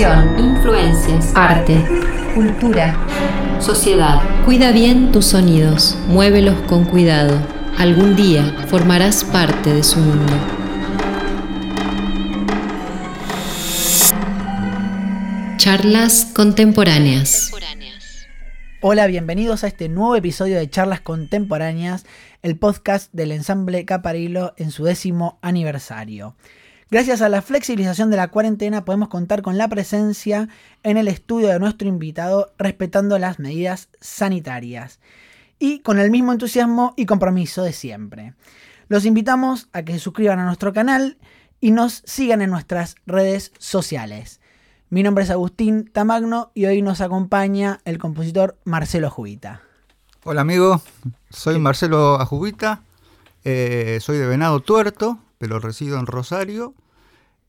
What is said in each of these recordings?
Influencias, arte, Cultura. sociedad. Cuida bien tus sonidos, muévelos con cuidado. Algún día formarás parte de su mundo. Charlas contemporáneas. Hola, bienvenidos a este nuevo episodio de Charlas Contemporáneas, el podcast del ensamble Caparilo en su décimo aniversario. Gracias a la flexibilización de la cuarentena podemos contar con la presencia en el estudio de nuestro invitado respetando las medidas sanitarias y con el mismo entusiasmo y compromiso de siempre. Los invitamos a que se suscriban a nuestro canal y nos sigan en nuestras redes sociales. Mi nombre es Agustín Tamagno y hoy nos acompaña el compositor Marcelo Jubita. Hola amigo, soy Marcelo Ajubita, eh, soy de Venado Tuerto, pero resido en Rosario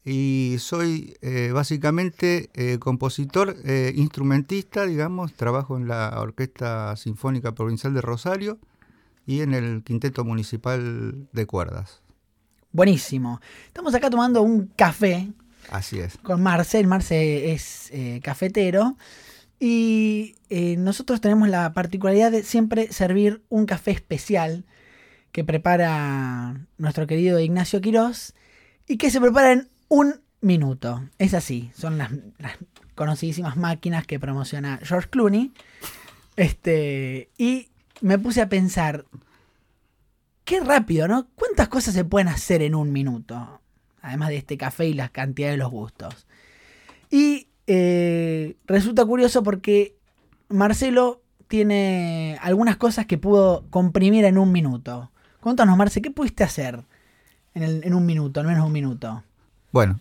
y soy eh, básicamente eh, compositor, eh, instrumentista, digamos, trabajo en la Orquesta Sinfónica Provincial de Rosario y en el Quinteto Municipal de Cuerdas. Buenísimo. Estamos acá tomando un café Así es. con Marce. Marce es cafetero. Y nosotros tenemos la particularidad de siempre servir un café especial que prepara nuestro querido Ignacio Quirós y que se prepara en un minuto. Es así, son las, conocidísimas máquinas que promociona George Clooney. Este, y me puse a pensar, qué rápido, ¿no? ¿Cuántas cosas se pueden hacer en un minuto? Además de este café y la cantidad de los gustos. Y eh, resulta curioso porque Marcelo tiene algunas cosas que pudo comprimir en un minuto. Cuéntanos, Marce, ¿qué pudiste hacer en, el- en un minuto, al menos un minuto? Bueno,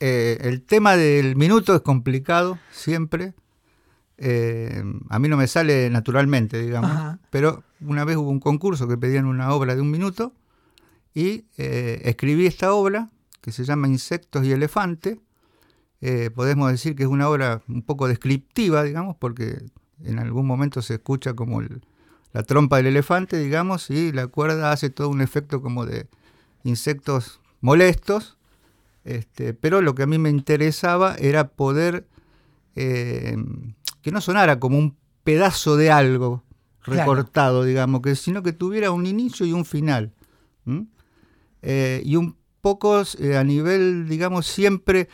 eh, el tema del minuto es complicado siempre. Eh, a mí no me sale naturalmente, digamos. Ajá. Pero una vez hubo un concurso que pedían una obra de un minuto y eh, escribí esta obra que se llama Insectos y Elefante. Podemos decir que es una obra un poco descriptiva, digamos, porque en algún momento se escucha como el- la trompa del elefante, digamos, y la cuerda hace todo un efecto como de insectos molestos. Este, pero lo que a mí me interesaba era poder eh, que no sonara como un pedazo de algo Claro. recortado, digamos, que, sino que tuviera un inicio y un final. Eh, y un poco eh, a nivel, digamos, siempre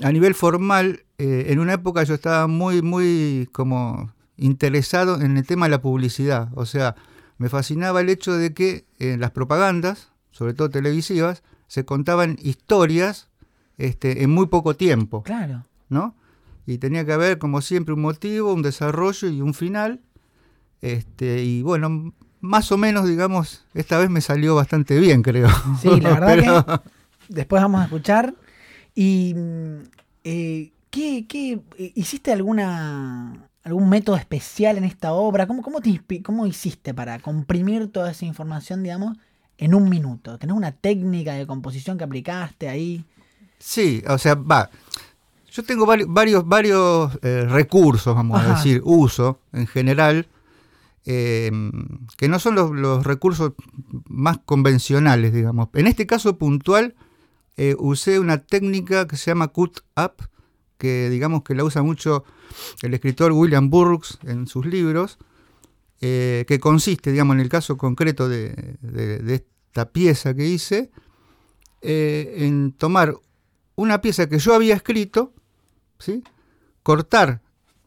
a nivel formal, en una época yo estaba muy, muy como interesado en el tema de la publicidad. O sea, me fascinaba el hecho de que en las propagandas, sobre todo televisivas, se contaban historias este, en muy poco tiempo. Claro. ¿no? Y tenía que haber, como siempre, un motivo, un desarrollo y un final. Este, y bueno, más o menos, digamos, esta vez me salió bastante bien, creo. Sí, la verdad Pero- que después vamos a escuchar. Y mm, eh, ¿qué, qué, eh, hiciste alguna algún método especial en esta obra? ¿Cómo, cómo, te cómo hiciste para comprimir toda esa información, digamos, en un minuto? ¿Tenés una técnica de composición que aplicaste ahí? Sí, o sea, va. Yo tengo vari- varios, varios eh, recursos, vamos Ajá. a decir, uso en general, eh, que no son los, los recursos más convencionales, digamos. En este caso puntual, eh, usé una técnica que se llama cut up, que digamos que la usa mucho el escritor William Burroughs en sus libros, eh, que consiste, digamos, en el caso concreto de, esta pieza que hice, eh, en tomar una pieza que yo había escrito, ¿sí? cortar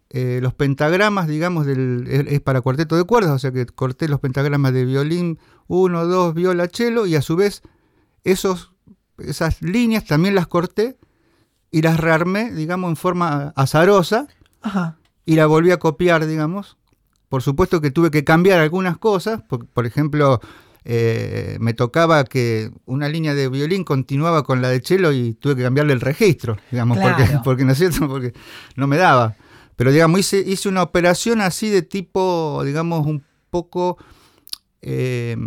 eh, los pentagramas, digamos, del, es, es para cuarteto de cuerdas, o sea que corté los pentagramas de violín 1, 2, viola, cello, y a su vez esos, esas líneas también las corté y las rearmé, digamos, en forma azarosa, Ajá. y la volví a copiar, digamos. Por supuesto que tuve que cambiar algunas cosas, por, por ejemplo, eh, me tocaba que una línea de violín continuaba con la de cello y tuve que cambiarle el registro, digamos, porque, porque no es cierto, porque no me daba. Pero digamos, hice, hice una operación así de tipo, digamos, un poco eh,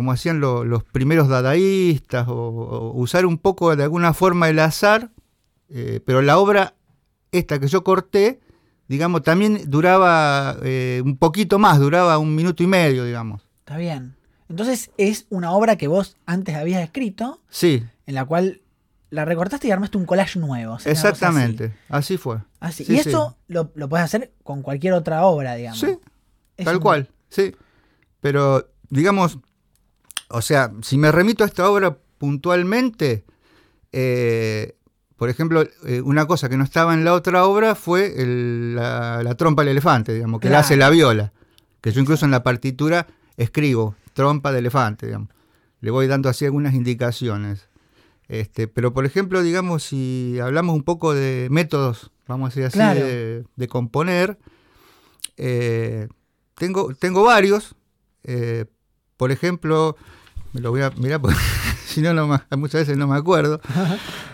como hacían lo- los primeros dadaístas, o, o usar un poco de alguna forma el azar, eh, pero la obra esta que yo corté, digamos, también duraba eh, un poquito más, duraba un minuto y medio, digamos. Está bien. Entonces es una obra que vos antes habías escrito, Sí, en la cual la recortaste y armaste un collage nuevo. o sea, una cosa así. Exactamente, así, fue. Así. Sí, y sí. esto lo, lo puedes hacer con cualquier otra obra, digamos. Sí, Es tal un- cual, sí. Pero, digamos, o sea, si me remito a esta obra puntualmente, eh, por ejemplo, eh, una cosa que no estaba en la otra obra fue el- la, la trompa del elefante, digamos, que la Claro. hace la viola. Que yo incluso en la partitura escribo trompa de elefante, digamos. Le voy dando así algunas indicaciones. Este, pero, por ejemplo, digamos, si hablamos un poco de métodos, vamos a decir así, Claro. de, de componer, eh, tengo, tengo varios. por ejemplo, me lo voy a mirar porque si no, muchas veces no me acuerdo.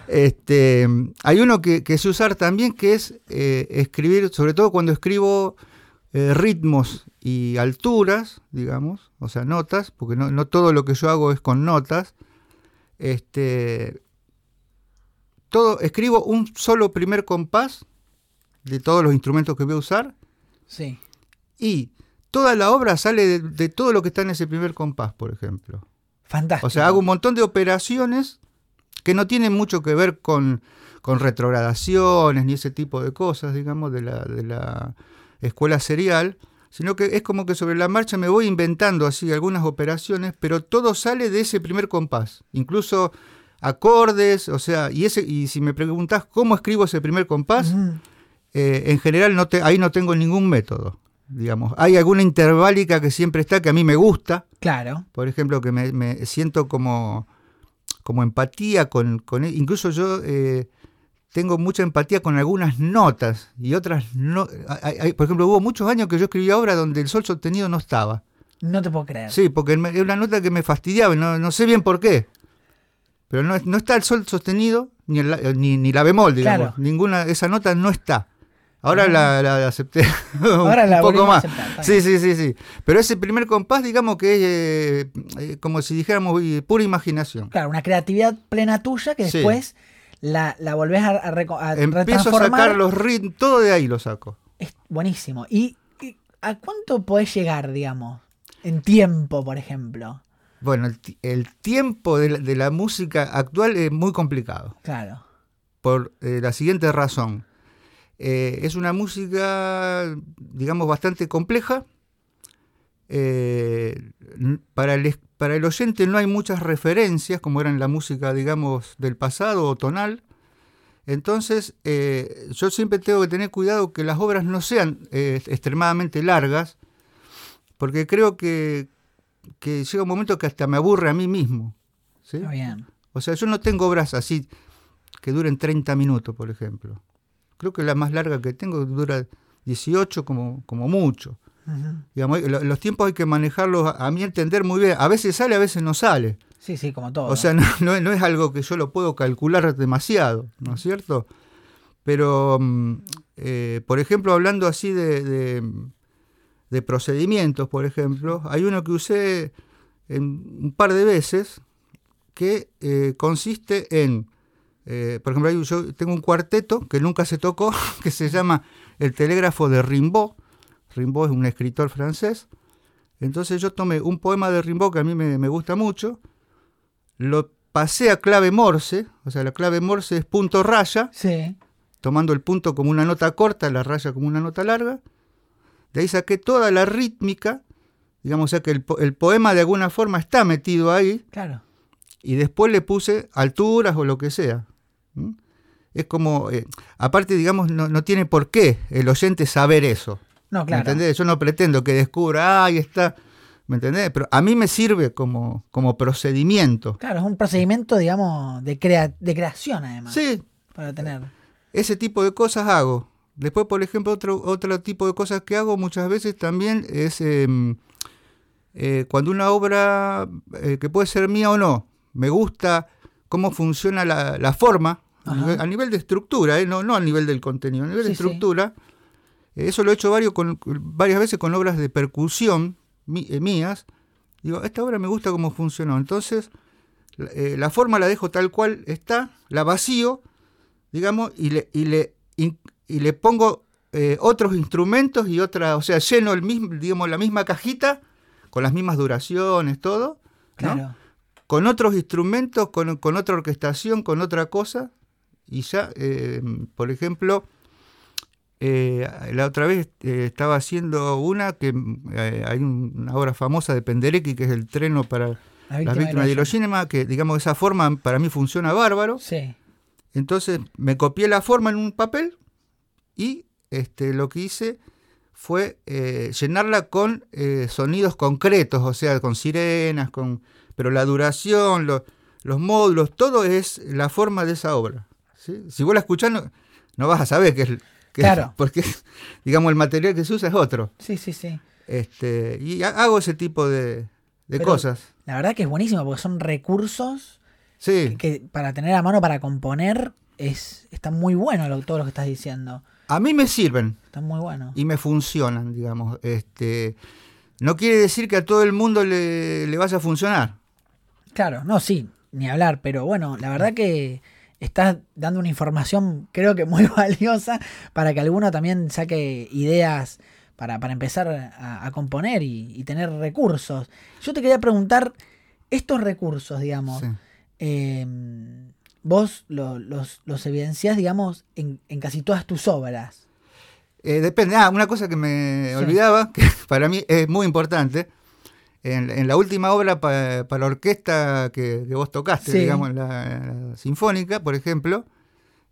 Este, hay uno que, que sé usar también que es eh, escribir, sobre todo cuando escribo eh, ritmos y alturas, digamos, o sea, notas, porque no, no todo lo que yo hago es con notas. Este, todo, escribo un solo primer compás de todos los instrumentos que voy a usar Sí. y toda la obra sale de, de todo lo que está en ese primer compás, por ejemplo. Fantástico. O sea, hago un montón de operaciones que no tienen mucho que ver con, con retrogradaciones ni ese tipo de cosas, digamos, de la, de la escuela serial, sino que es como que sobre la marcha me voy inventando así algunas operaciones, pero todo sale de ese primer compás, incluso acordes, o sea, y, ese, y si me preguntás cómo escribo ese primer compás, eh, en general no te, ahí no tengo ningún método, digamos. Hay alguna interválica que siempre está, que a mí me gusta, Claro. por ejemplo, que me, me siento como, como empatía con, con él. Incluso yo eh, tengo mucha empatía con algunas notas y otras no. hay- hay- por ejemplo, hubo muchos años que yo escribía obras donde el sol sostenido no estaba. No te puedo creer. Sí, porque era una nota que me fastidiaba no, no sé bien por qué. Pero no, no está el sol sostenido ni, el la, ni, ni la bemol, digamos. Claro. Ninguna, esa nota no está. Ahora Ah. la, la acepté Ahora un la poco más. aceptar, Sí, sí, sí, sí. Pero ese primer compás, digamos que es eh, eh, como si dijéramos eh, pura imaginación. Claro, una creatividad plena tuya que Sí. después la, la volvés a, a a Empiezo a sacar los ritmos, todo de ahí lo saco. Es buenísimo. ¿Y, y a cuánto podés llegar, digamos? En tiempo, por ejemplo. Bueno, el, el tiempo de la, de la música actual es muy complicado. Claro. por eh, la siguiente razón. Eh, es una música, digamos, bastante compleja. Eh, para, el, para el oyente no hay muchas referencias, como era en la música, digamos, del pasado o tonal. Entonces, eh, yo siempre tengo que tener cuidado que las obras no sean extremadamente largas, porque creo que, que llega un momento que hasta me aburre a mí mismo. ¿sí? Está bien. O sea, yo no tengo obras así que duren 30 minutos, por ejemplo. Creo que la más larga que tengo dura 18 como, como mucho. Digamos, lo- los tiempos hay que manejarlos, a, a mi entender, muy bien. A veces sale, a veces no sale. Sí, sí, como todo. O sea, no, no es- no es algo que yo lo puedo calcular demasiado, ¿no es cierto? Pero, mm, eh, por ejemplo, hablando así de, de- de procedimientos, por ejemplo, hay uno que usé en un par de veces que eh, consiste en, eh, por ejemplo, yo tengo un cuarteto que nunca se tocó, que se llama El Telégrafo de Rimbaud. Rimbaud es un escritor francés. Entonces yo tomé un poema de Rimbaud que a mí me, me gusta mucho, lo pasé a clave morse, o sea, la clave morse es punto raya, Sí. tomando el punto como una nota corta, la raya como una nota larga. De ahí saqué toda la rítmica, digamos, o sea que el, el poema de alguna forma está metido ahí, Claro. y después le puse alturas o lo que sea. ¿Mm? Es como, eh, aparte, digamos, no, no tiene por qué el oyente saber eso. No, ¿Me claro. entendés? Yo no pretendo que descubra, "Ah, ahí está, ¿me entendés? Pero a mí me sirve como, como procedimiento. Claro, es un procedimiento, digamos, de, crea- de creación, además. Sí, Para tener. ese tipo de cosas hago. Después, por ejemplo, otro, otro tipo de cosas que hago muchas veces también es em, eh, cuando una obra, eh, que puede ser mía o no, me gusta cómo funciona la, la forma, a nivel, a nivel de estructura, eh, no, no a nivel del contenido, a nivel de Sí, sí. estructura. Eh, eso lo he hecho varios con- varias veces con obras de percusión mi- eh, mías. Digo, esta obra me gusta cómo funcionó. Entonces, la- eh, la forma la dejo tal cual está, la vacío, digamos, y le, y le, in- y le pongo eh, otros instrumentos y otra, o sea, lleno el mismo, digamos, la misma cajita, con las mismas duraciones, todo, ¿no? Claro. con otros instrumentos, con, con otra orquestación, con otra cosa, y ya, eh, por ejemplo, eh, la otra vez eh, estaba haciendo una que eh, hay una obra famosa de Penderecki que es el treno para La las víctimas de Hiroshima, que digamos esa forma para mí funciona bárbaro. Sí. Entonces me copié la forma en un papel y este, lo que hice fue llenarla con eh, sonidos concretos, o sea, con sirenas, con pero la duración, lo- los módulos, todo es la forma de esa obra. ¿Sí? Si vos la escuchás no, no vas a saber qué es, Claro. porque digamos el material que se usa es otro. Sí, sí, sí. Este, y ha- hago ese tipo de, de cosas. La verdad que es buenísimo porque son recursos Sí. que para tener a mano para componer es está muy bueno lo, todo lo que estás diciendo. A mí me sirven. Está muy bueno. y me funcionan, digamos. Este, no quiere decir que a todo el mundo le, le vaya a funcionar. Claro, no, sí, ni hablar, pero bueno, la verdad que estás dando una información creo que muy valiosa para que alguno también saque ideas para, para empezar a, a componer y, y tener recursos. Yo te quería preguntar, estos recursos, digamos, Sí. eh, vos lo- los, los evidenciás, digamos, en, en casi todas tus obras. Eh, depende. Ah, una cosa que me Sí. olvidaba, que para mí es muy importante. En, en la última obra pa- para la orquesta que, que vos tocaste, Sí. digamos, en la, en la Sinfónica, por ejemplo,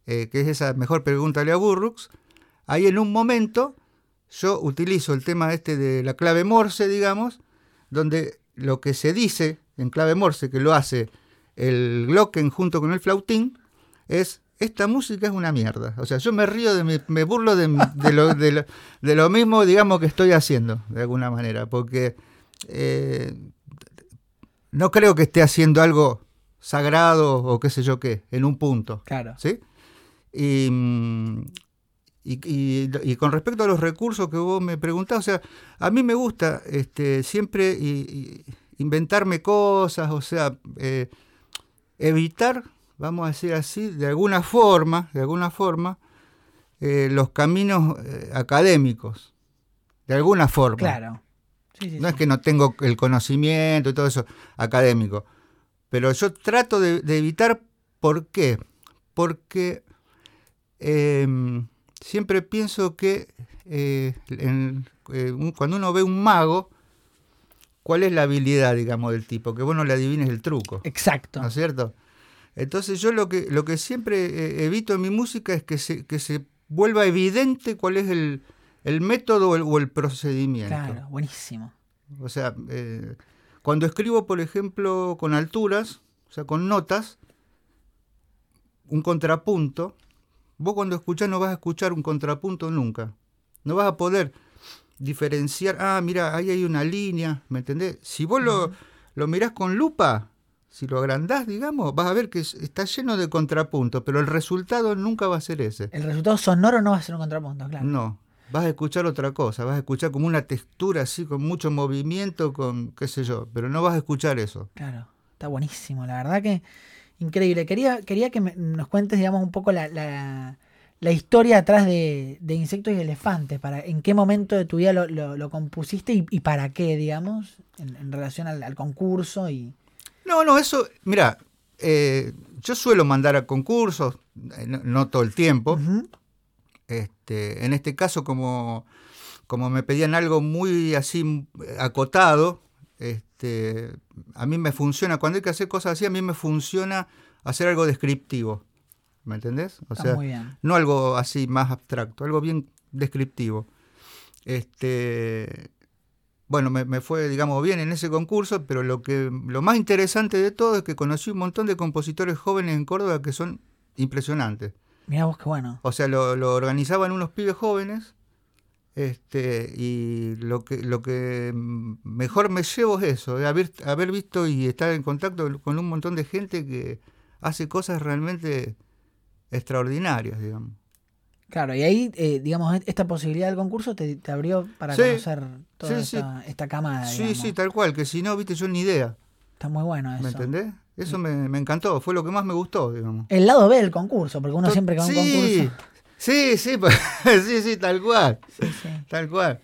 eh, que es esa mejor pregúntale a Burrux, ahí en un momento yo utilizo el tema este de la clave Morse, digamos, donde lo que se dice en clave Morse, que lo hace el Glocken junto con el flautín, es esta música es una mierda. O sea, yo me río, de mi- me burlo de, de lo, de, lo, de lo mismo, digamos, que estoy haciendo, de alguna manera, porque eh, no creo que esté haciendo algo sagrado o qué sé yo qué, en un punto. Claro. ¿sí? Y, y, y- y con respecto a los recursos que vos me preguntás, o sea, a mí me gusta este, siempre inventarme cosas, o sea, eh, evitar, vamos a decir así, de alguna forma, de alguna forma, eh, los caminos eh, académicos, de alguna forma. Claro. Sí, sí, No sí. es que no tengo el conocimiento y todo eso académico. Pero yo trato de, de evitar, ¿por qué? Porque em, siempre pienso que eh, en- eh, un- cuando uno ve un mago, ¿cuál es la habilidad, digamos, del tipo? Que vos no le adivines el truco. Exacto. ¿No es cierto? Entonces yo lo que, lo que siempre eh, evito en mi música es que se, que se vuelva evidente cuál es el, el método o el, o el procedimiento. Claro, buenísimo. O sea, eh, cuando escribo, por ejemplo, con alturas, o sea, con notas, un contrapunto, vos cuando escuchás no vas a escuchar un contrapunto nunca. No vas a poder diferenciar, ah, mira, ahí hay una línea, ¿me entendés? Si vos lo, lo mirás con lupa, si lo agrandás, digamos, vas a ver que es- está lleno de contrapuntos, pero el resultado nunca va a ser ese. El resultado sonoro no va a ser un contrapunto, claro. No, vas a escuchar otra cosa, vas a escuchar como una textura así, con mucho movimiento, con qué sé yo, pero no vas a escuchar eso. Claro, está buenísimo, la verdad que increíble. Quería, quería que me- nos cuentes, digamos, un poco la, la- la historia atrás de, de Insectos y Elefantes, para en qué momento de tu vida lo, lo- lo compusiste y, y para qué, digamos, en, en relación al, al concurso y... No, no, eso, mira, eh, yo suelo mandar a concursos, eh, no, no todo el tiempo. Este, en este caso, como, como me pedían algo muy así acotado, este, a mí me funciona, cuando hay que hacer cosas así, a mí me funciona hacer algo descriptivo. ¿Me entendés? O está muy bien. no algo así más abstracto, algo bien descriptivo. Este, bueno, me, me fue, digamos, bien en ese concurso, pero lo que lo más interesante de todo es que conocí un montón de compositores jóvenes en Córdoba que son impresionantes. Mirá vos qué bueno. O sea, lo, lo organizaban unos pibes jóvenes. Este, y lo que, lo que mejor me llevo es eso, de haber, haber visto y estar en contacto con un montón de gente que hace cosas realmente extraordinarias, digamos. Claro, y ahí, eh, digamos, esta posibilidad del concurso te, te abrió para Sí, conocer toda sí, sí. esta, esta camada. Sí, digamos. sí, tal cual, que si no, viste, yo ni idea, Está muy bueno eso. ¿me entendés? Eso me, me encantó, fue lo que más me gustó, digamos. El lado B del concurso, porque uno To- siempre que va a un sí, concurso... sí, sí, pues, sí, sí, tal cual, Sí, sí. tal cual.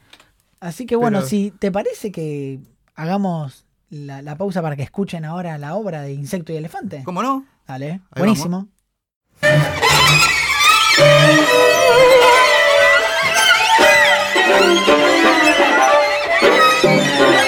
Así que bueno, Pero- si te parece que hagamos la, la pausa para que escuchen ahora la obra de Insecto y Elefante? ¿Cómo no? Dale, Ahí buenísimo.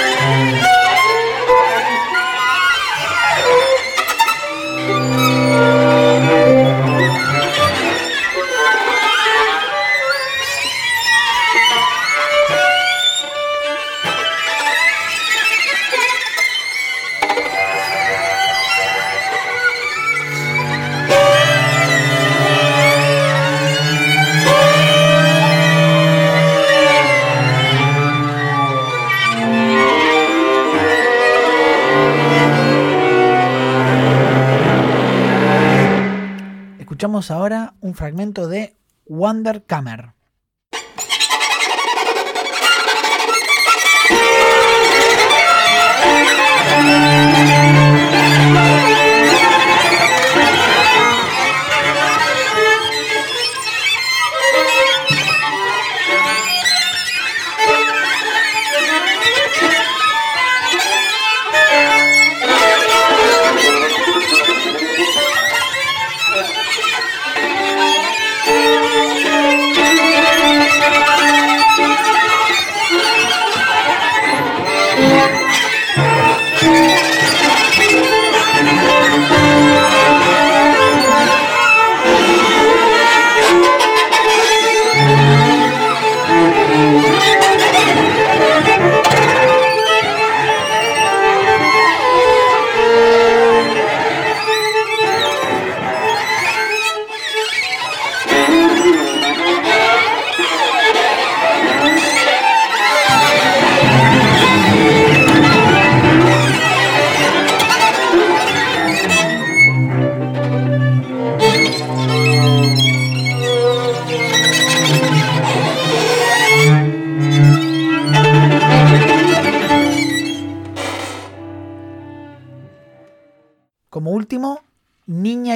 Escuchamos ahora un fragmento de Wonder Kammer.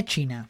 China.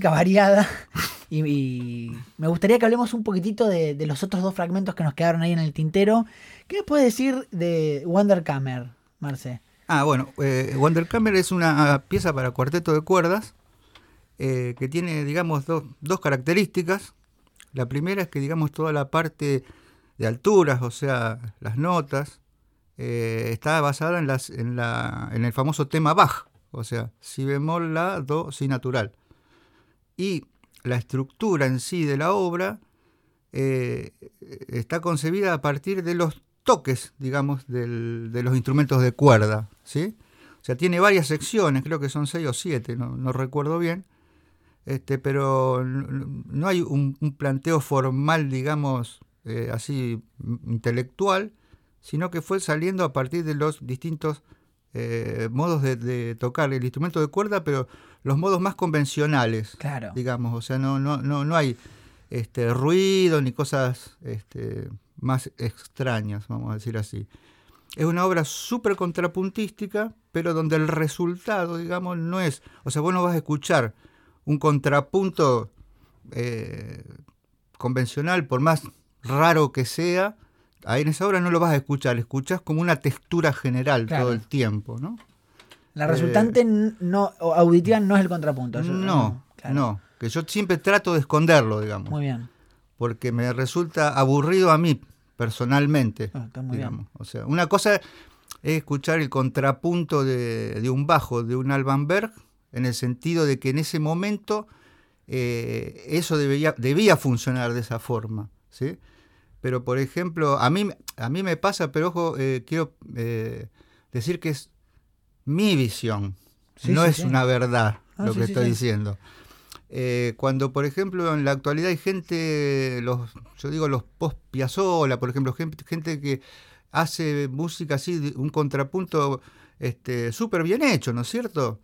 Variada. Y, me gustaría que hablemos un poquitito de, los otros dos fragmentos que nos quedaron ahí en el tintero. ¿Qué puedes decir de Wonder Kammer, Marce? Ah, bueno, eh, Wonderkammer es una pieza para cuarteto de cuerdas eh, que tiene, digamos, dos, dos características. La primera es que, digamos, toda la parte de alturas, o sea, las notas, eh, está basada en, las, en, la, en el famoso tema Bach, o sea, si bemol, la, do, si natural. Y la estructura en sí de la obra eh, está concebida a partir de los toques, digamos, de los instrumentos de cuerda, ¿sí? O sea, tiene varias secciones, creo que son seis o siete, no, no recuerdo bien, este, pero no hay un, planteo formal, digamos, eh, así intelectual, sino que fue saliendo a partir de los distintos eh, modos de, de tocar el instrumento de cuerda, pero los modos más convencionales, Claro. digamos, o sea, no, no, no, no hay este, ruido ni cosas este, más extrañas, vamos a decir así. Es una obra súper contrapuntística, pero donde el resultado, digamos, no es. O sea, vos no vas a escuchar un contrapunto eh, convencional, por más raro que sea, ahí en esa obra no lo vas a escuchar, escuchás como una textura general Claro. todo el tiempo, ¿no? La resultante n- no, auditiva no es el contrapunto. Yo- No, claro. no, que yo siempre trato de esconderlo, digamos. Muy bien. porque me resulta aburrido a mí personalmente. Ah, está muy digamos. O sea, una cosa es escuchar el contrapunto de, de un bajo, de un Alban Berg, en el sentido de que en ese momento eh, eso debía, debía funcionar de esa forma. ¿sí? Pero, por ejemplo, a mí, a mí me pasa, pero ojo, eh, quiero eh, decir que es mi visión, Sí, no sí, es sí. una verdad Ah, lo que estoy diciendo. Eh, cuando, por ejemplo, en la actualidad hay gente, los, yo digo los post Piazzolla, por ejemplo, gente, gente que hace música así, un contrapunto este, súper bien hecho, ¿no es cierto?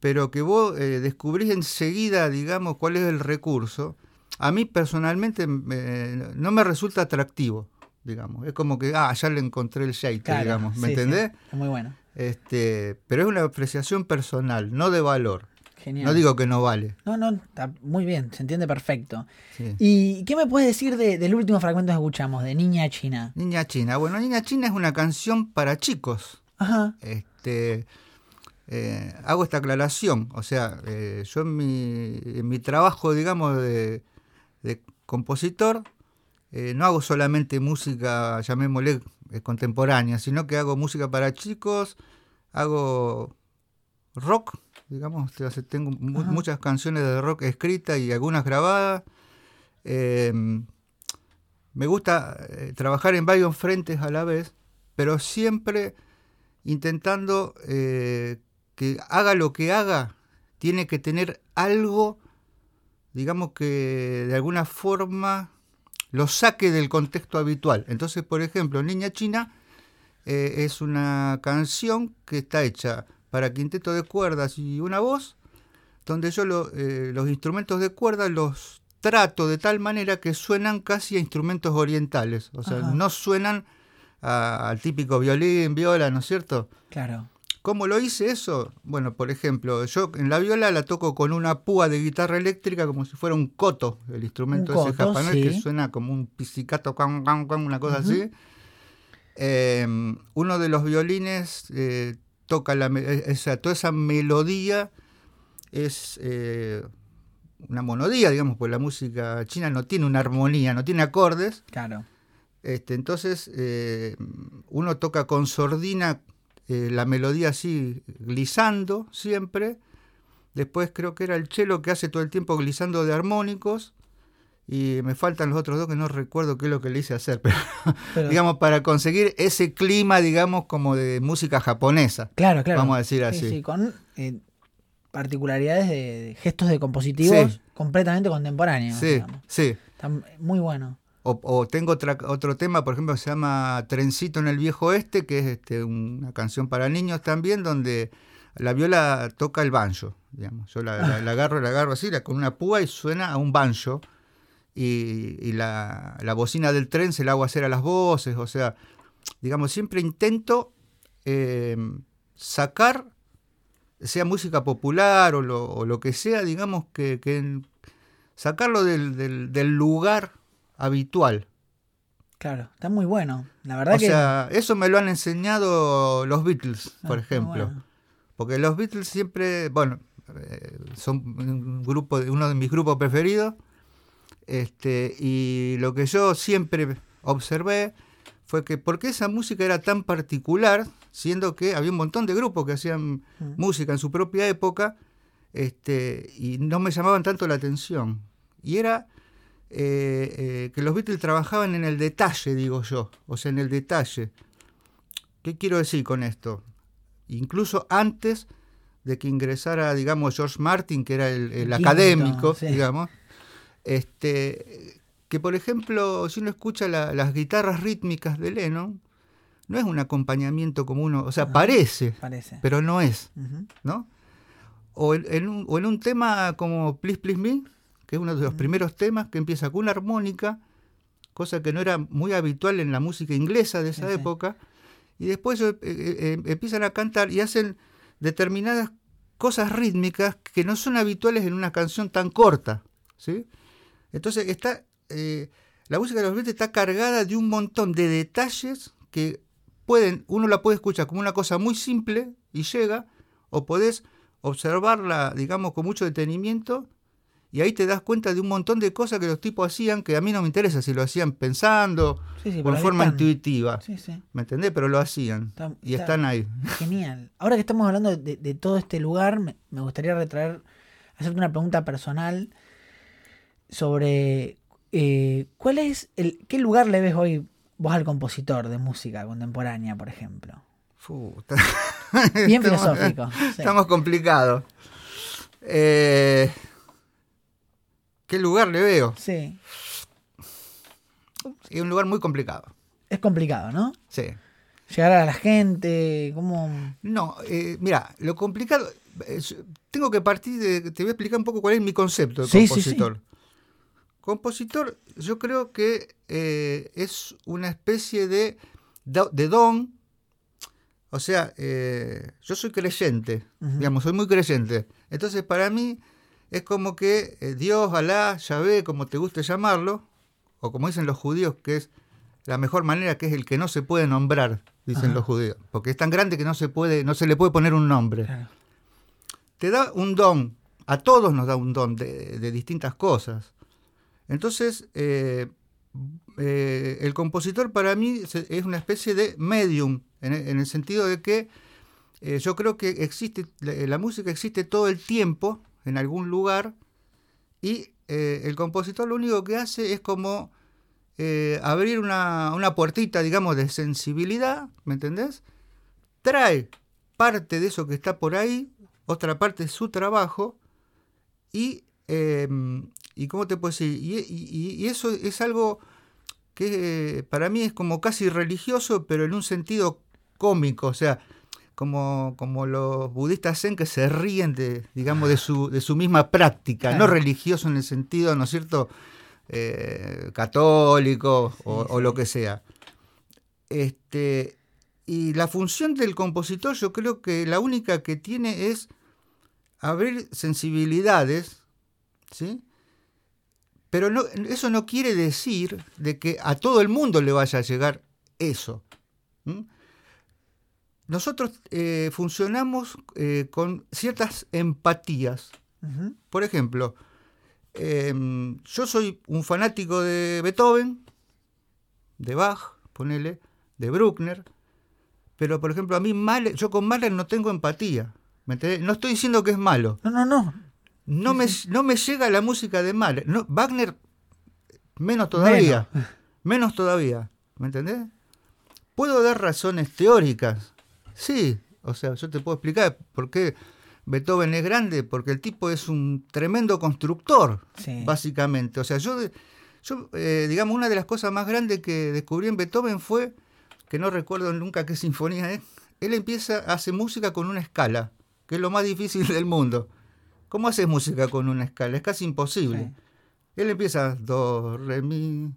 Pero que vos eh, descubrís enseguida, digamos, cuál es el recurso. A mí personalmente me- no me resulta atractivo, digamos. Es como que, ah, ya le encontré el Claro, digamos, ¿me entendés? Es muy bueno. Este, pero es una apreciación personal, no de valor. Genial. No digo que no vale. No, no, está muy bien, se entiende perfecto. Sí. ¿Y qué me puedes decir de- del último fragmento que escuchamos, de Niña China? Niña China. Bueno, Niña China es una canción para chicos. Ajá. Este, eh, hago esta aclaración. O sea, eh, yo en mi, en mi trabajo, digamos, de, de compositor, eh, no hago solamente música, llamémosle, contemporánea, sino que hago música para chicos, hago rock, digamos, tengo mu- Ajá. muchas canciones de rock escritas y algunas grabadas. Eh, me gusta eh, trabajar en varios frentes a la vez, pero siempre intentando eh, que haga lo que haga, tiene que tener algo, digamos que de alguna forma lo saque del contexto habitual. Entonces, por ejemplo, Niña China eh, es una canción que está hecha para quinteto de cuerdas y una voz, donde yo lo- eh, los instrumentos de cuerda los trato de tal manera que suenan casi a instrumentos orientales, o sea, Ajá. no suenan a- al típico violín, viola, ¿no es cierto? Claro. ¿Cómo lo hice eso? Bueno, por ejemplo, yo en la viola la toco con una púa de guitarra eléctrica como si fuera un coto, el instrumento Un ese coto, japonés que sí. suena como un pizzicato, una cosa así. Eh, uno de los violines eh, toca la, esa, toda esa melodía, es eh, una monodía, digamos, pues la música china no tiene una armonía, no tiene acordes. Claro. Este, entonces, eh, uno toca con sordina eh, la melodía así, glisando siempre. Después creo que era el cello que hace todo el tiempo glisando de armónicos. Y me faltan los otros dos que no recuerdo qué es lo que le hice hacer. Pero, Pero- digamos, para conseguir ese clima, digamos, como de música japonesa. Claro, claro. Vamos a decir Sí, así. sí, con eh, particularidades de, de gestos de compositivos Sí. completamente contemporáneos. Sí, digamos. sí. Está muy bueno. O, tengo otro tema, por ejemplo, que se llama Trencito en el Viejo Oeste, que es este, una canción para niños también, donde la viola toca el banjo, digamos. Yo la, la- la agarro, la agarro así, la, con una púa y suena a un banjo. Y, la, la bocina del tren se la hago hacer a las voces, o sea, digamos, siempre intento eh, sacar, sea música popular o lo, que sea, digamos, que, sacarlo del lugar habitual. Claro, está muy bueno. La verdad O que. sea, eso me lo han enseñado los Beatles, Ah, por ejemplo. bueno. Porque los Beatles siempre, bueno, eh, son un grupo, uno de mis grupos preferidos. Este, y lo que yo siempre observé fue que por qué esa música era tan particular, siendo que había un montón de grupos que hacían Mm. música en su propia época, este, y no me llamaban tanto la atención. Y era eh, eh, que los Beatles trabajaban en el detalle, digo yo, o sea, en el detalle. ¿Qué quiero decir con esto? Incluso antes de que ingresara, digamos, George Martin, que era el, el Quinto, académico, sí. digamos. Este, que por ejemplo, si uno escucha la- las guitarras rítmicas de Lennon, no es un acompañamiento como uno, o sea, Ajá. parece, Parece. pero no es. ¿no? O en, en un, o en un tema como Please Please Me, que es uno de los primeros temas que empieza con una armónica, cosa que no era muy habitual en la música inglesa de esa Sí, época, y después eh, eh, eh, empiezan a cantar y hacen determinadas cosas rítmicas que no son habituales en una canción tan corta, ¿sí? Entonces está eh, la música de los Beatles está cargada de un montón de detalles que pueden uno la puede escuchar como una cosa muy simple y llega o podés observarla digamos con mucho detenimiento y ahí te das cuenta de un montón de cosas que los tipos hacían que a mí no me interesa si lo hacían pensando Sí, sí, o en forma están. intuitiva Sí, sí. ¿me entendés? pero lo hacían Está- y está- están ahí Genial. Ahora que estamos hablando de, de todo este lugar, me, me gustaría retraer, hacerte una pregunta personal sobre eh, cuál es el, qué lugar le ves hoy vos al compositor de música contemporánea, por ejemplo. Bien Estamos- filosófico. Estamos complicados. Eh, ¿Qué lugar le veo? Sí. Es un lugar muy complicado. Es complicado, ¿no? Sí. Llegar a la gente, cómo... No, eh, mira, lo complicado. eh, yo tengo que partir de. Te voy a explicar un poco cuál es mi concepto de Sí, sí, compositor. Compositor, yo creo que eh, es una especie de, de don. O sea, eh, yo soy creyente, digamos, soy muy creyente. Entonces, para mí, es como que eh, Dios, Alá, Yahvé, como te guste llamarlo, o como dicen los judíos, que es la mejor manera, que es el que no se puede nombrar, dicen Ajá. los judíos, porque es tan grande que no se puede, no se le puede poner un nombre. Te da un don, a todos nos da un don de, de distintas cosas. Entonces, eh, eh, el compositor para mí es una especie de medium, en el, en el sentido de que eh, yo creo que existe, la, la música existe todo el tiempo en algún lugar y eh, el compositor lo único que hace es como eh, abrir una, una puertita, digamos, de sensibilidad, ¿me entendés? Trae parte de eso que está por ahí, otra parte es su trabajo y, eh, y ¿cómo te puedo decir? Y, y- y eso es algo que eh, para mí es como casi religioso, pero en un sentido cómico, o sea, como, como los budistas zen que se ríen de, digamos, de su, de su misma práctica, no religioso en el sentido, ¿no es cierto?, eh, católico o, Sí, o sí. lo que sea. Este, y la función del compositor yo creo que la única que tiene es abrir sensibilidades, ¿sí? Pero no, eso no quiere decir de que a todo el mundo le vaya a llegar eso. ¿m? Nosotros eh, funcionamos eh, con ciertas empatías. Por ejemplo, em, yo soy un fanático de Beethoven, de Bach, ponele, de Bruckner, pero por ejemplo a mí Mahler, yo con Mahler no tengo empatía. ¿me entendés? No estoy diciendo que es malo. No, no, no. No, me, no me llega la música de Mahler. No, Wagner, menos todavía. Menos todavía. ¿Me entendés? Puedo dar razones teóricas. Sí. O sea, yo te puedo explicar por qué Beethoven es grande. Porque el tipo es un tremendo constructor, Sí. básicamente. O sea, yo, yo eh, digamos, una de las cosas más grandes que descubrí en Beethoven fue, que no recuerdo nunca qué sinfonía es, él empieza, hace música con una escala, que es lo más difícil del mundo. ¿Cómo haces música con una escala? Es casi imposible. Sí. Él empieza do, re, mi,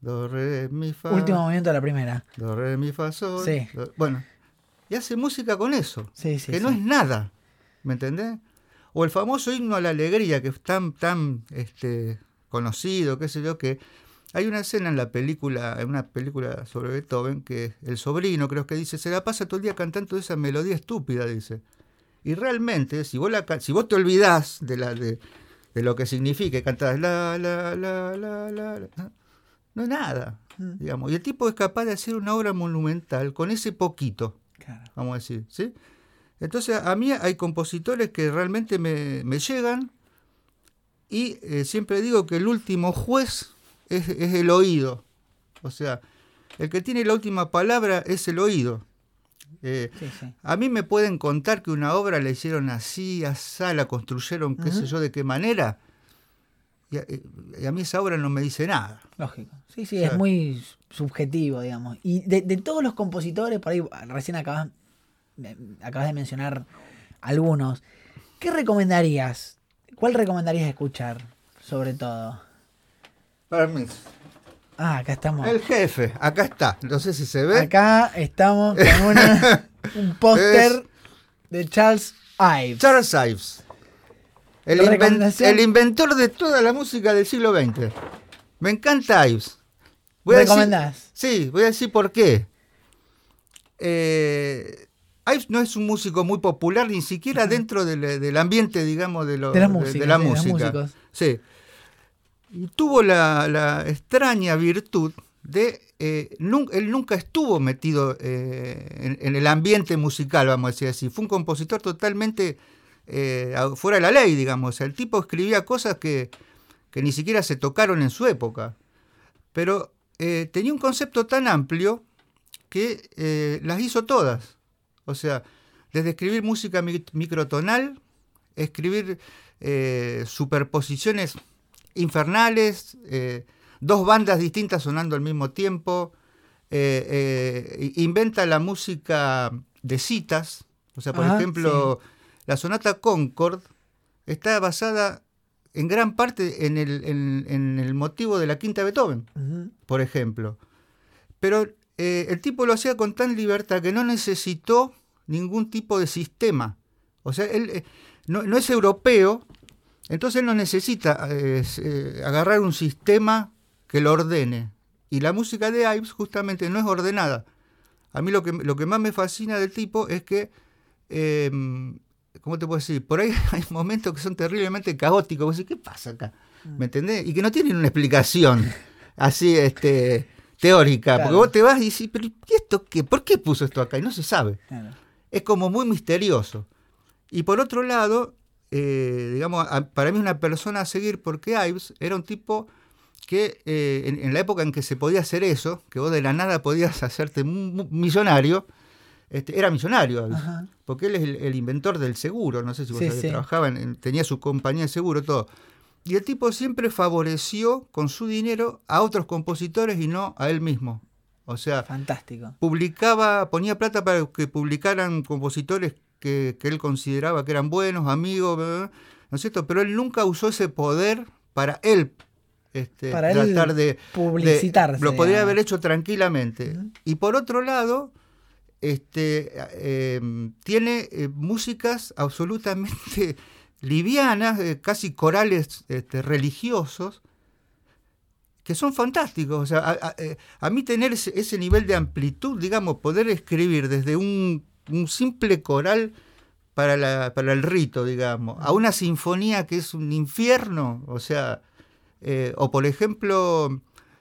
do, re, mi, fa. Último movimiento de la primera. Do, re, mi, fa, sol. Sí. do- bueno, y hace música con eso, Sí, sí. que sí. no es nada. ¿Me entendés? O el famoso himno a la alegría, que es tan, tan este, conocido, qué sé yo, que hay una escena en la película, en una película sobre Beethoven, que el sobrino creo que dice, se la pasa todo el día cantando esa melodía estúpida, dice. Y realmente, si vos, la, si vos te olvidás de, la, de, de lo que significa y cantás la, la, la, la, la, la, no, no es nada. Mm. Digamos. Y el tipo es capaz de hacer una obra monumental con ese poquito Claro. vamos a decir, ¿sí? Entonces, a mí hay compositores que realmente me, me llegan y eh, siempre digo que el último juez es, es el oído. O sea, el que tiene la última palabra es el oído. Eh, Sí, sí. a mí me pueden contar que una obra la hicieron así, asá, la construyeron, qué sé yo, de qué manera. Y a, y a mí esa obra no me dice nada. Lógico. Sí, sí, O sea- es muy subjetivo, digamos. Y de, de todos los compositores, por ahí recién acabas, acabas de mencionar algunos. ¿Qué recomendarías? ¿Cuál recomendarías escuchar, sobre todo? Permiso. Ah, acá estamos. El jefe, acá está. No sé si se ve. Acá estamos con una- un póster de Charles Ives. Charles Ives. El inventor de toda la música del siglo XX. Me encanta Ives. Voy decir- ¿Recomendás? sí, voy a decir por qué. Eh, Ives no es un músico muy popular, ni siquiera dentro del, del ambiente, digamos, de, lo- De la de- música, de la los música. Sí. Y tuvo la, la extraña virtud de. eh, nun- él nunca estuvo metido eh, en, en el ambiente musical, vamos a decir así. Fue un compositor totalmente eh, fuera de la ley, digamos. O sea, el tipo escribía cosas que, que ni siquiera se tocaron en su época. Pero eh, tenía un concepto tan amplio que eh, las hizo todas. O sea, desde escribir música mi- microtonal, escribir eh, superposiciones infernales, dos bandas distintas sonando al mismo tiempo, inventa la música de citas, o sea, por ejemplo, la sonata Concord está basada en gran parte en el, en- en el motivo de la quinta Beethoven por ejemplo. Pero eh, el tipo lo hacía con tan libertad que no necesitó ningún tipo de sistema. O sea, él eh, no, no es europeo, entonces él no necesita eh, agarrar un sistema que lo ordene. Y la música de Ives justamente no es ordenada. A mí lo que, lo que más me fascina del tipo es que, ¿cómo te puedo decir? Por ahí hay momentos que son terriblemente caóticos. Vos decís, ¿qué pasa acá? ¿Me entendés? Y que no tienen una explicación así este, teórica. Porque vos te vas y decís, ¿pero ¿y esto qué? ¿Por qué puso esto acá? Y no se sabe Claro. es como muy misterioso. Y por otro lado, eh, digamos, para mí es una persona a seguir porque Ives era un tipo que eh, en, en la época en que se podía hacer eso, que vos de la nada podías hacerte millonario, este, era millonario, Ajá. porque él es el, el inventor del seguro, no sé si vos Sí, sabés, sí. trabajaba, en- en- tenía su compañía de seguro, todo. Y el tipo siempre favoreció con su dinero a otros compositores y no a él mismo. O sea, Fantástico. publicaba, ponía plata para que publicaran compositores que, que él consideraba que eran buenos, amigos, ¿no es cierto? Pero él nunca usó ese poder para él este, Para él tratar de publicitarse, de- lo podría haber hecho tranquilamente. Y por otro lado, este, eh, tiene eh, músicas absolutamente livianas, eh, casi corales este, religiosos, que son fantásticos. O sea, a, mí tener ese, nivel de amplitud, digamos, poder escribir desde un, simple coral para, para el rito, digamos, a una sinfonía que es un infierno, o sea, o por ejemplo,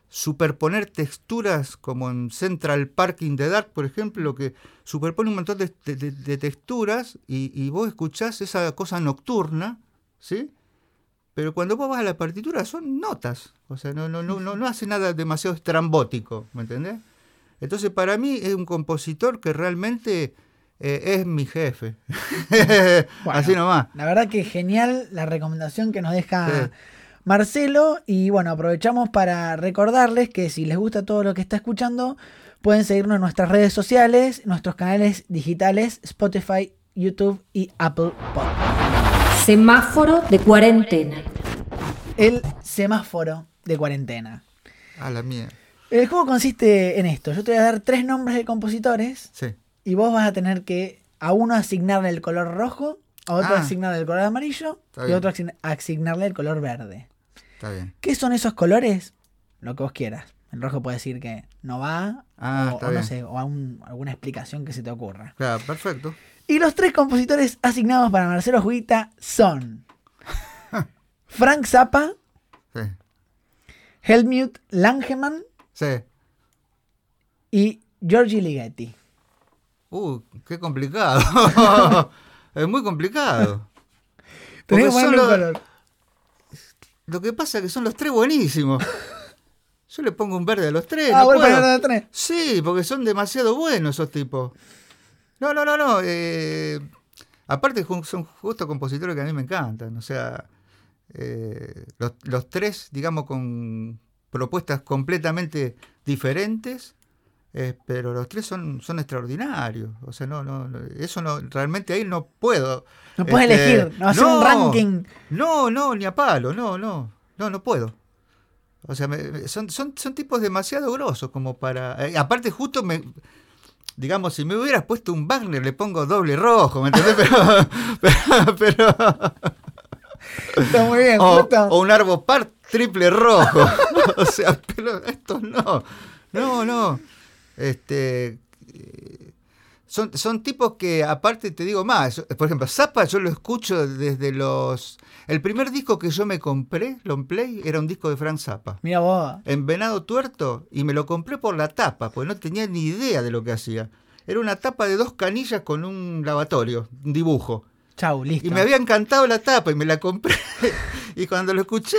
superponer texturas como en Central Park in the Dark, por ejemplo, que superpone un montón de, de- de- de texturas y, y vos escuchás esa cosa nocturna, ¿sí? Pero cuando vos vas a la partitura son notas, o sea, no, no, no, no, no hace nada demasiado estrambótico, ¿me entendés? Entonces para mí es un compositor que realmente eh, es mi jefe. Bueno, Así nomás. La verdad que genial la recomendación que nos deja Sí. Marcelo. Y bueno, aprovechamos para recordarles que si les gusta todo lo que está escuchando, pueden seguirnos en nuestras redes sociales, nuestros canales digitales, Spotify, YouTube y Apple Podcast. Semáforo de cuarentena. El semáforo de cuarentena. A la mía. El juego consiste en esto. Yo te voy a dar tres nombres de compositores Sí. y vos vas a tener que a uno asignarle el color rojo, a otro Ah. asignarle el color amarillo Está y a otro asign- asignarle el color verde. Está bien. ¿Qué son esos colores? Lo que vos quieras. El rojo puede decir que no va, Ah, o, no sé, o alguna explicación que se te ocurra. Claro, perfecto. Y los tres compositores asignados para Marcelo Juguita son Frank Zappa, Sí. Helmut Langemann Sí. y Giorgi Ligeti. Uh, qué complicado. es muy complicado. Porque son los- color. Lo que pasa es que son los tres buenísimos. Yo le pongo un verde a los tres. Ah, no bueno, puedo. para los tres. Sí, porque son demasiado buenos esos tipos. No, no, no, no. eh, aparte son justo compositores que a mí me encantan. O sea, eh, los, los tres, digamos, con propuestas completamente diferentes, eh, pero los tres son, son extraordinarios. O sea, no, no, no, eso no, realmente ahí no puedo. No puedes Este, elegir, no hacer un ranking. No, no, ni a palo, no, no, no, no puedo. O sea, me- son, son, son tipos demasiado grosos como para... eh, aparte justo me... Digamos, si me hubieras puesto un Wagner le pongo doble rojo, ¿me entendés? Pero... pero, pero- Está muy bien, o, justo. o un Arbo Par triple rojo. o sea, pero estos no. No, no. Este... Son, son tipos que, aparte, te digo más. Por ejemplo, Zappa yo lo escucho desde los... El primer disco que yo me compré, Long Play, era un disco de Frank Zappa. Mira vos. En Venado Tuerto, y me lo compré por la tapa, porque no tenía ni idea de lo que hacía. Era una tapa de dos canillas con un lavatorio, un dibujo. Chau, listo. Y me había encantado la tapa y me la compré. y cuando lo escuché,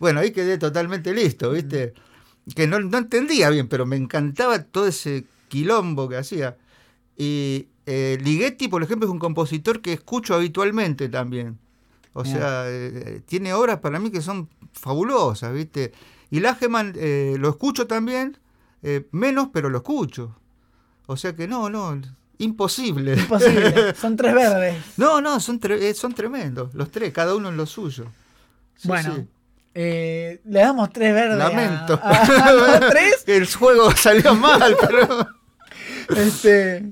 bueno, ahí quedé totalmente listo, ¿viste? Que no, no entendía bien, pero me encantaba todo ese quilombo que hacía. Y eh, Ligeti, por ejemplo, es un compositor que escucho habitualmente también. O sea, eh, tiene obras para mí que son fabulosas, ¿viste? Y Lageman eh, lo escucho también, eh, menos, pero lo escucho. O sea que no, no, imposible. Imposible. Son tres verdes. No, no, son, tre- son tremendos, los tres, cada uno en lo suyo. Sí, bueno, sí. Eh, le damos tres verdes. Lamento. A, a los tres. El juego salió mal, pero. Este,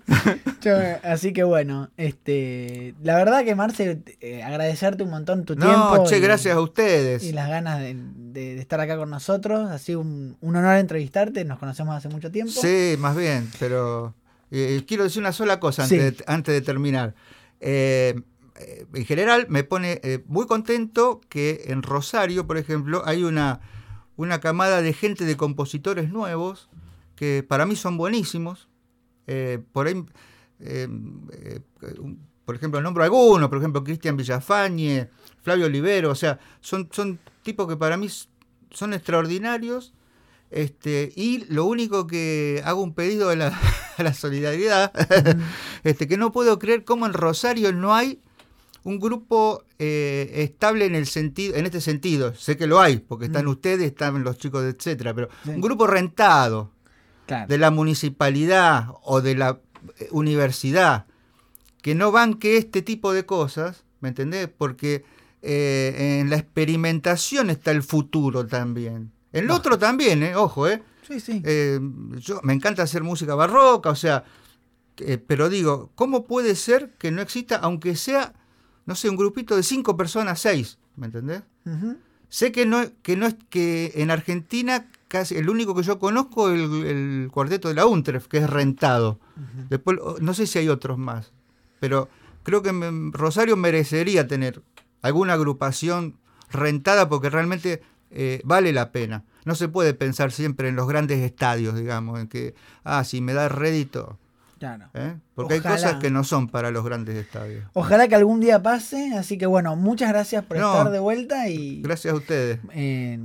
yo- así que bueno, este, la verdad que Marce, eh, agradecerte un montón tu tiempo. No, che, y- gracias a ustedes. Y las ganas de, de- de estar acá con nosotros. Ha sido un, un honor entrevistarte. Nos conocemos hace mucho tiempo. Sí, más bien, pero eh, quiero decir una sola cosa Sí. antes, de, antes de terminar. Eh, eh, en general me pone eh, muy contento que en Rosario, por ejemplo, hay una, una camada de gente de compositores nuevos que para mí son buenísimos. Eh, por ahí, un- por ejemplo, nombro algunos, por ejemplo, Cristian Villafañe, Flavio Olivero, o sea, son, son tipos que para mí son extraordinarios. Este, y lo único que hago un pedido a la, a la solidaridad, este, que no puedo creer cómo en Rosario no hay un grupo eh, estable en el sentido, en este sentido. Sé que lo hay, porque están Mm. ustedes, están los chicos, de etcétera, pero Sí. un grupo rentado Claro. de la municipalidad o de la eh, universidad que no banque este tipo de cosas, ¿me entendés? Porque eh, en la experimentación está el futuro también. En lo otro también, ¿eh? Ojo, ¿eh? Sí, sí. Yo, me encanta hacer música barroca, o sea, pero digo, ¿cómo puede ser que no exista, aunque sea, no sé, un grupito de cinco personas, seis, ¿me entendés? Sé que no, que no es que en Argentina casi el único que yo conozco es el, el cuarteto de la Untref, que es rentado. Después oh, no sé si hay otros más, pero creo que me- Rosario merecería tener alguna agrupación rentada porque realmente eh, vale la pena. No se puede pensar siempre en los grandes estadios, digamos, en que, ah, si me da rédito, Claro. ¿eh? porque Ojalá. hay cosas que no son para los grandes estadios. Ojalá que algún día pase. Así que bueno, muchas gracias por No. estar de vuelta y Gracias a ustedes. eh,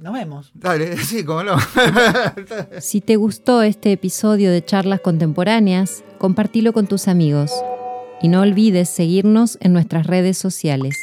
nos vemos. Dale, sí, cómo no. Si te gustó este episodio de Charlas Contemporáneas, compartilo con tus amigos. Y no olvides seguirnos en nuestras redes sociales.